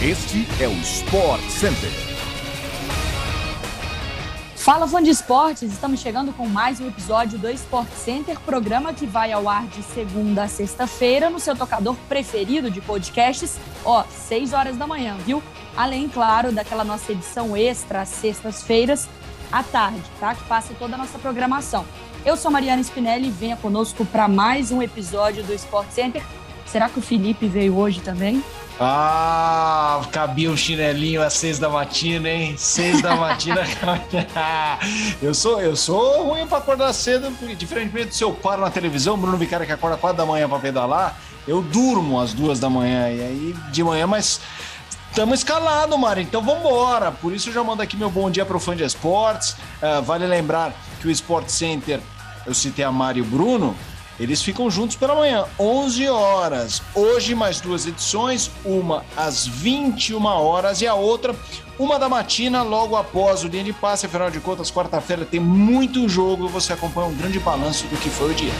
Este é o Sport Center. Fala fã de esportes, estamos chegando com mais um episódio do Sport Center, programa que vai ao ar de segunda a sexta-feira no seu tocador preferido de podcasts, ó, 6 horas da manhã, viu? Além, claro, daquela nossa edição extra às sextas-feiras à tarde, tá? Que passa toda a nossa programação. Eu sou Mariana Spinelli venha conosco para mais um episódio do Sport Center. Será que o Felipe veio hoje também? Ah, cabia um chinelinho às seis da matina, hein? Seis da matina. eu sou eu sou ruim para acordar cedo, porque diferentemente do seu par na televisão, Bruno Vicari que acorda quatro da manhã para pedalar, eu durmo às duas da manhã e aí de manhã, mas Estamos escalados, Mário, então vamos embora. Por isso eu já mando aqui meu bom dia para o fã de esportes. Uh, vale lembrar que o Sport Center, eu citei a Mário e o Bruno, eles ficam juntos pela manhã, 11 horas. Hoje, mais duas edições, uma às 21 horas e a outra, uma da matina, logo após o dia de passe. Afinal de contas, quarta-feira tem muito jogo e você acompanha um grande balanço do que foi o dia.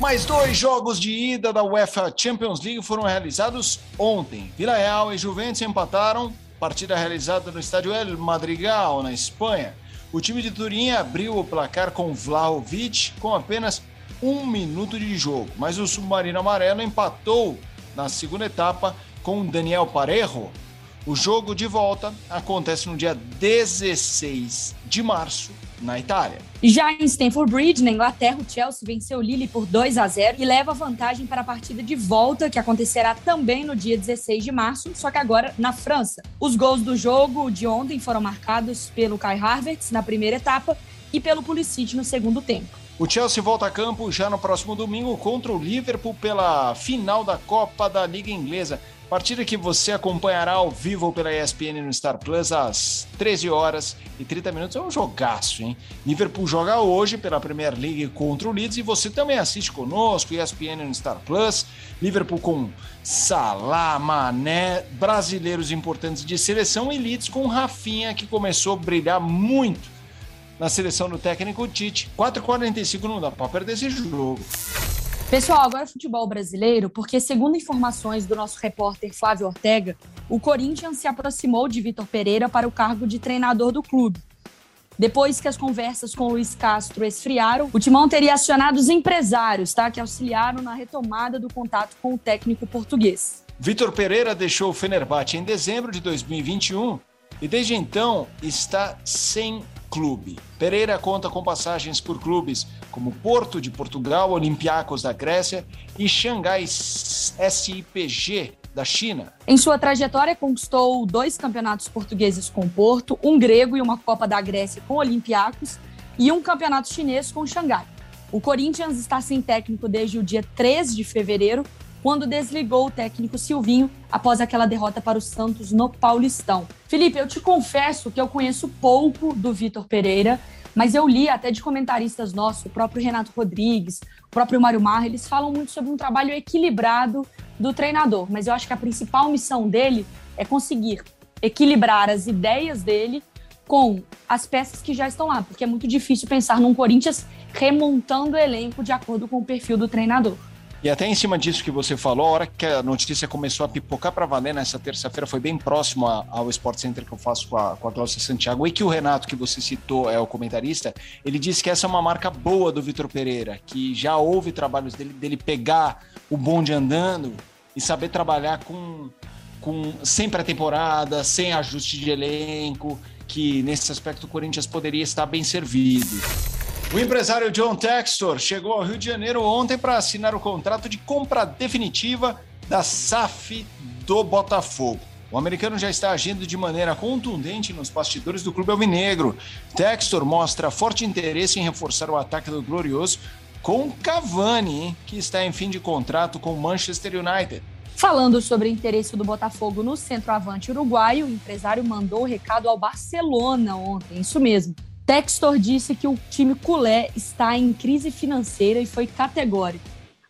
Mais dois jogos de ida da UEFA Champions League foram realizados ontem. Vila Real e Juventus empataram partida realizada no estádio El Madrigal, na Espanha. O time de Turim abriu o placar com Vlahovic com apenas um minuto de jogo, mas o Submarino Amarelo empatou na segunda etapa com Daniel Parejo. O jogo de volta acontece no dia 16 de março na Itália. Já em Stamford Bridge, na Inglaterra, o Chelsea venceu o Lille por 2 a 0 e leva vantagem para a partida de volta, que acontecerá também no dia 16 de março, só que agora na França. Os gols do jogo de ontem foram marcados pelo Kai Havertz na primeira etapa e pelo Pulisic no segundo tempo. O Chelsea volta a campo já no próximo domingo contra o Liverpool pela final da Copa da Liga Inglesa. Partida que você acompanhará ao vivo pela ESPN no Star Plus às 13 horas e 30 minutos. É um jogaço, hein? Liverpool joga hoje pela Premier League contra o Leeds e você também assiste conosco, ESPN no Star Plus. Liverpool com Salah, Mané, brasileiros importantes de seleção e Leeds com Rafinha, que começou a brilhar muito na seleção do técnico Tite. 4h45 não dá para perder esse jogo. Pessoal, agora futebol brasileiro, porque segundo informações do nosso repórter Flávio Ortega, o Corinthians se aproximou de Vitor Pereira para o cargo de treinador do clube. Depois que as conversas com Luiz Castro esfriaram, o Timão teria acionado os empresários, tá, que auxiliaram na retomada do contato com o técnico português. Vitor Pereira deixou o Fenerbahçe em dezembro de 2021 e desde então está sem clube. Pereira conta com passagens por clubes como Porto de Portugal, Olympiacos da Grécia e Xangai SIPG da China. Em sua trajetória, conquistou dois campeonatos portugueses com Porto, um grego e uma Copa da Grécia com Olympiacos e um campeonato chinês com Xangai. O Corinthians está sem técnico desde o dia 3 de fevereiro, quando desligou o técnico Silvinho após aquela derrota para o Santos no Paulistão. Felipe, eu te confesso que eu conheço pouco do Vitor Pereira, mas eu li até de comentaristas nossos, o próprio Renato Rodrigues, o próprio Mário Marra, eles falam muito sobre um trabalho equilibrado do treinador, mas eu acho que a principal missão dele é conseguir equilibrar as ideias dele com as peças que já estão lá, porque é muito difícil pensar num Corinthians remontando o elenco de acordo com o perfil do treinador. E até em cima disso que você falou, a hora que a notícia começou a pipocar para valer nessa terça-feira, foi bem próximo ao Sport Center que eu faço com a, com a Cláudia Santiago, e que o Renato, que você citou, é o comentarista, ele disse que essa é uma marca boa do Vitor Pereira, que já houve trabalhos dele, dele pegar o bonde andando e saber trabalhar com, com sem pré-temporada, sem ajuste de elenco, que nesse aspecto o Corinthians poderia estar bem servido. O empresário John Textor chegou ao Rio de Janeiro ontem para assinar o contrato de compra definitiva da SAF do Botafogo. O americano já está agindo de maneira contundente nos bastidores do clube alvinegro. Textor mostra forte interesse em reforçar o ataque do Glorioso com Cavani, que está em fim de contrato com o Manchester United. Falando sobre o interesse do Botafogo no centroavante uruguaio, o empresário mandou o recado ao Barcelona ontem, isso mesmo. Textor disse que o time culé está em crise financeira e foi categórico.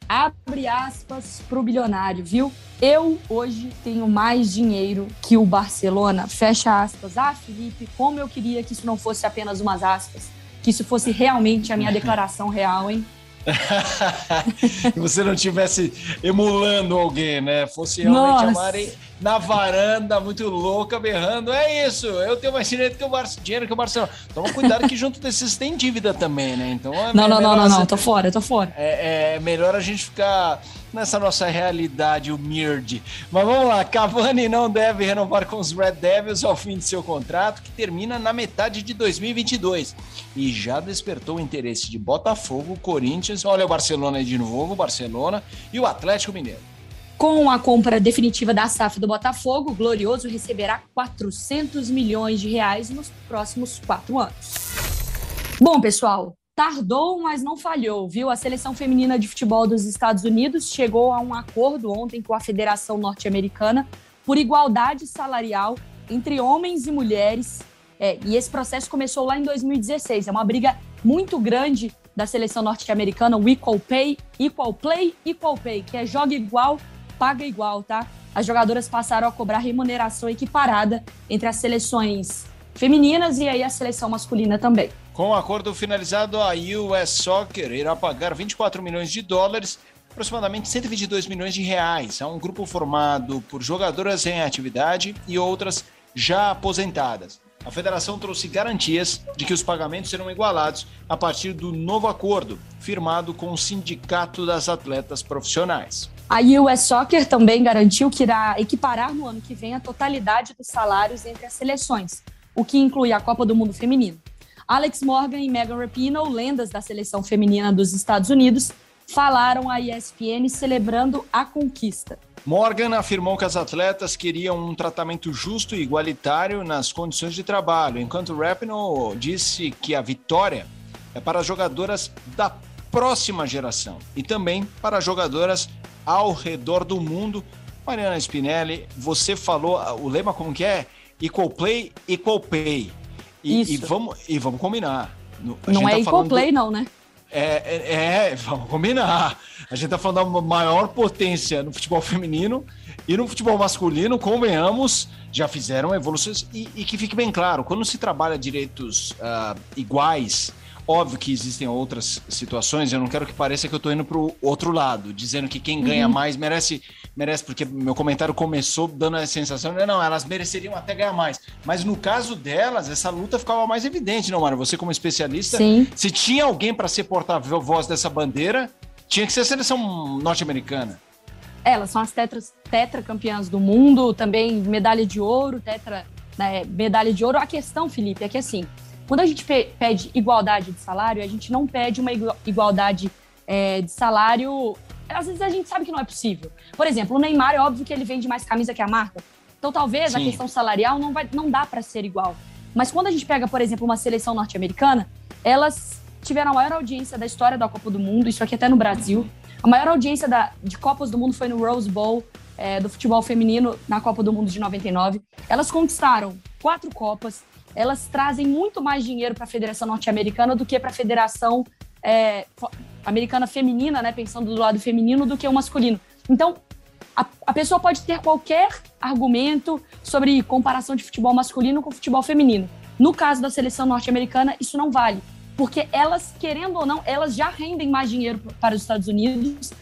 Abre aspas para o bilionário, viu? Eu hoje tenho mais dinheiro que o Barcelona. Fecha aspas. Ah, Felipe, como eu queria que isso não fosse apenas umas aspas, que isso fosse realmente a minha declaração real, hein? que você não tivesse emulando alguém, né? Fosse realmente Nossa. Na varanda, muito louca, berrando. É isso, eu tenho mais dinheiro que o, Bar dinheiro que o Barcelona. Toma cuidado que junto desses tem dívida também, né? Então é não, não, não, não, não, tô fora, tô fora. É, é melhor a gente ficar nessa nossa realidade humilde. Mas vamos lá, Cavani não deve renovar com os Red Devils ao fim de seu contrato, que termina na metade de 2022. E já despertou o interesse de Botafogo, Corinthians, olha o Barcelona aí de novo, o Barcelona e o Atlético Mineiro. Com a compra definitiva da SAF do Botafogo, o Glorioso receberá 400 milhões de reais nos próximos quatro anos. Bom, pessoal, tardou, mas não falhou, viu? A seleção feminina de futebol dos Estados Unidos chegou a um acordo ontem com a Federação Norte-Americana por igualdade salarial entre homens e mulheres. É, e esse processo começou lá em 2016. É uma briga muito grande da seleção norte-americana, o Equal Pay, Equal Play, Equal Pay, que é joga igual, paga igual, tá? As jogadoras passaram a cobrar remuneração equiparada entre as seleções femininas e aí a seleção masculina também. Com o acordo finalizado, a US Soccer irá pagar 24 milhões de dólares, aproximadamente 122 milhões de reais, a um grupo formado por jogadoras em atividade e outras já aposentadas. A federação trouxe garantias de que os pagamentos serão igualados a partir do novo acordo, firmado com o Sindicato das Atletas Profissionais. A US Soccer também garantiu que irá equiparar no ano que vem a totalidade dos salários entre as seleções, o que inclui a Copa do Mundo Feminino. Alex Morgan e Megan Rapinoe, lendas da seleção feminina dos Estados Unidos, falaram à ESPN celebrando a conquista. Morgan afirmou que as atletas queriam um tratamento justo e igualitário nas condições de trabalho, enquanto Rapinoe disse que a vitória é para jogadoras da próxima geração e também para jogadoras ao redor do mundo. Mariana Spinelli, você falou o lema como que é? Equal play, equal pay. E, e, vamos, e vamos combinar. não é tá equal play, do... não, né? É, é, é, vamos combinar. A gente tá falando da maior potência no futebol feminino e no futebol masculino, convenhamos, já fizeram evoluções. E, e que fique bem claro, quando se trabalha direitos uh, iguais Óbvio que existem outras situações, eu não quero que pareça que eu estou indo para o outro lado, dizendo que quem ganha uhum. mais merece, merece, porque meu comentário começou dando a sensação, não, não, elas mereceriam até ganhar mais. Mas no caso delas, essa luta ficava mais evidente, não, Mara? Você, como especialista, Sim. se tinha alguém para ser porta-voz dessa bandeira, tinha que ser a seleção norte-americana. Elas são as tetras, tetracampeãs do mundo, também medalha de ouro, tetra, né, medalha de ouro. A questão, Felipe, é que assim, quando a gente pede igualdade de salário, a gente não pede uma igualdade é, de salário. Às vezes a gente sabe que não é possível. Por exemplo, o Neymar é óbvio que ele vende mais camisa que a marca. Então talvez Sim. a questão salarial não, vai, não dá para ser igual. Mas quando a gente pega, por exemplo, uma seleção norte-americana, elas tiveram a maior audiência da história da Copa do Mundo, isso aqui até no Brasil. A maior audiência da, de Copas do Mundo foi no Rose Bowl, é, do futebol feminino, na Copa do Mundo de 99. Elas conquistaram quatro Copas, elas trazem muito mais dinheiro para a Federação Norte-Americana do que para a Federação é, Americana Feminina, né, pensando do lado feminino, do que o masculino. Então, a, a, pessoa pode ter qualquer argumento sobre comparação de futebol masculino com futebol feminino. No caso da seleção norte-americana, isso não vale, porque elas, querendo ou não, elas já rendem mais dinheiro para os Estados Unidos,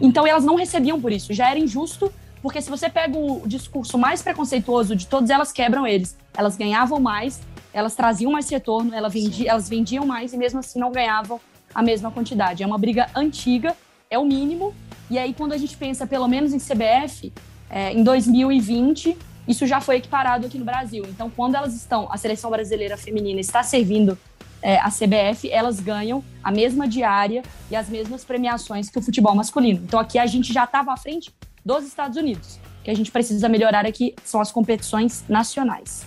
então elas não recebiam por isso. Já era injusto porque se você pega o discurso mais preconceituoso de todas, elas quebram eles. Elas ganhavam mais, elas traziam mais retorno, elas vendiam, elas vendiam mais e mesmo assim não ganhavam a mesma quantidade. É uma briga antiga, é o mínimo. E aí, quando a gente pensa, pelo menos em CBF, é, em 2020, isso já foi equiparado aqui no Brasil. Então, quando elas estão, a seleção brasileira feminina está servindo é, a CBF, elas ganham a mesma diária e as mesmas premiações que o futebol masculino. Então, aqui a gente já estava à frente dos Estados Unidos. O que a gente precisa melhorar aqui são as competições nacionais.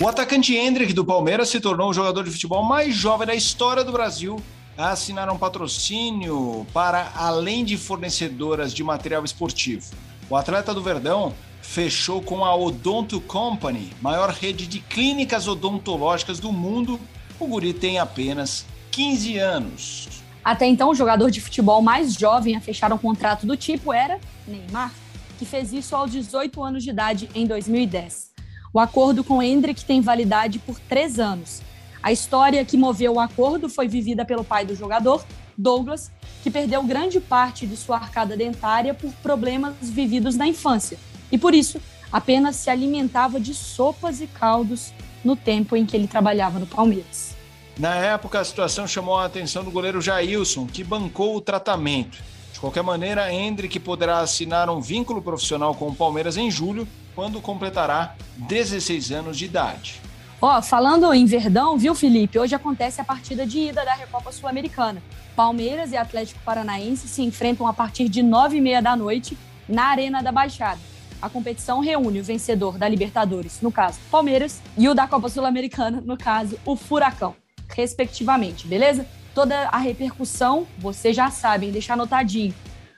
O atacante Hendrick do Palmeiras se tornou o jogador de futebol mais jovem da história do Brasil a assinar um patrocínio para além de fornecedoras de material esportivo. O atleta do Verdão fechou com a Odonto Company, maior rede de clínicas odontológicas do mundo. O guri tem apenas 15 anos. Até então, o jogador de futebol mais jovem a fechar um contrato do tipo era Neymar, que fez isso aos 18 anos de idade em 2010. O acordo com Hendrick tem validade por três anos. A história que moveu o acordo foi vivida pelo pai do jogador, Douglas, que perdeu grande parte de sua arcada dentária por problemas vividos na infância e, por isso, apenas se alimentava de sopas e caldos no tempo em que ele trabalhava no Palmeiras. Na época, a situação chamou a atenção do goleiro Jailson, que bancou o tratamento. De qualquer maneira, Hendrick poderá assinar um vínculo profissional com o Palmeiras em julho, quando completará 16 anos de idade. Ó, falando em Verdão, viu, Felipe? Hoje acontece a partida de ida da Recopa Sul-Americana. Palmeiras e Atlético Paranaense se enfrentam a partir de nove e meia da noite na Arena da Baixada. A competição reúne o vencedor da Libertadores, no caso Palmeiras, e o da Copa Sul-Americana, no caso o Furacão, respectivamente, beleza? Toda a repercussão, vocês já sabem, deixar anotadinho.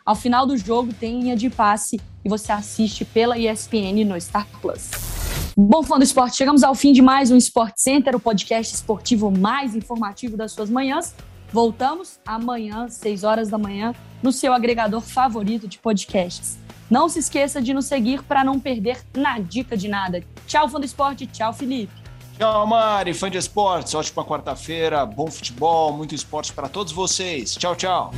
Ao final do jogo tem linha de passe e você assiste pela ESPN no Star Plus. Bom, fã do esporte, chegamos ao fim de mais um Sport Center, o podcast esportivo mais informativo das suas manhãs. Voltamos amanhã, 6 horas da manhã, no seu agregador favorito de podcasts. Não se esqueça de nos seguir para não perder na dica de nada. Tchau, fã do esporte. Tchau, Felipe. Tchau, Mari, fã de esportes. Ótima quarta-feira, bom futebol, muito esporte para todos vocês. Tchau, tchau.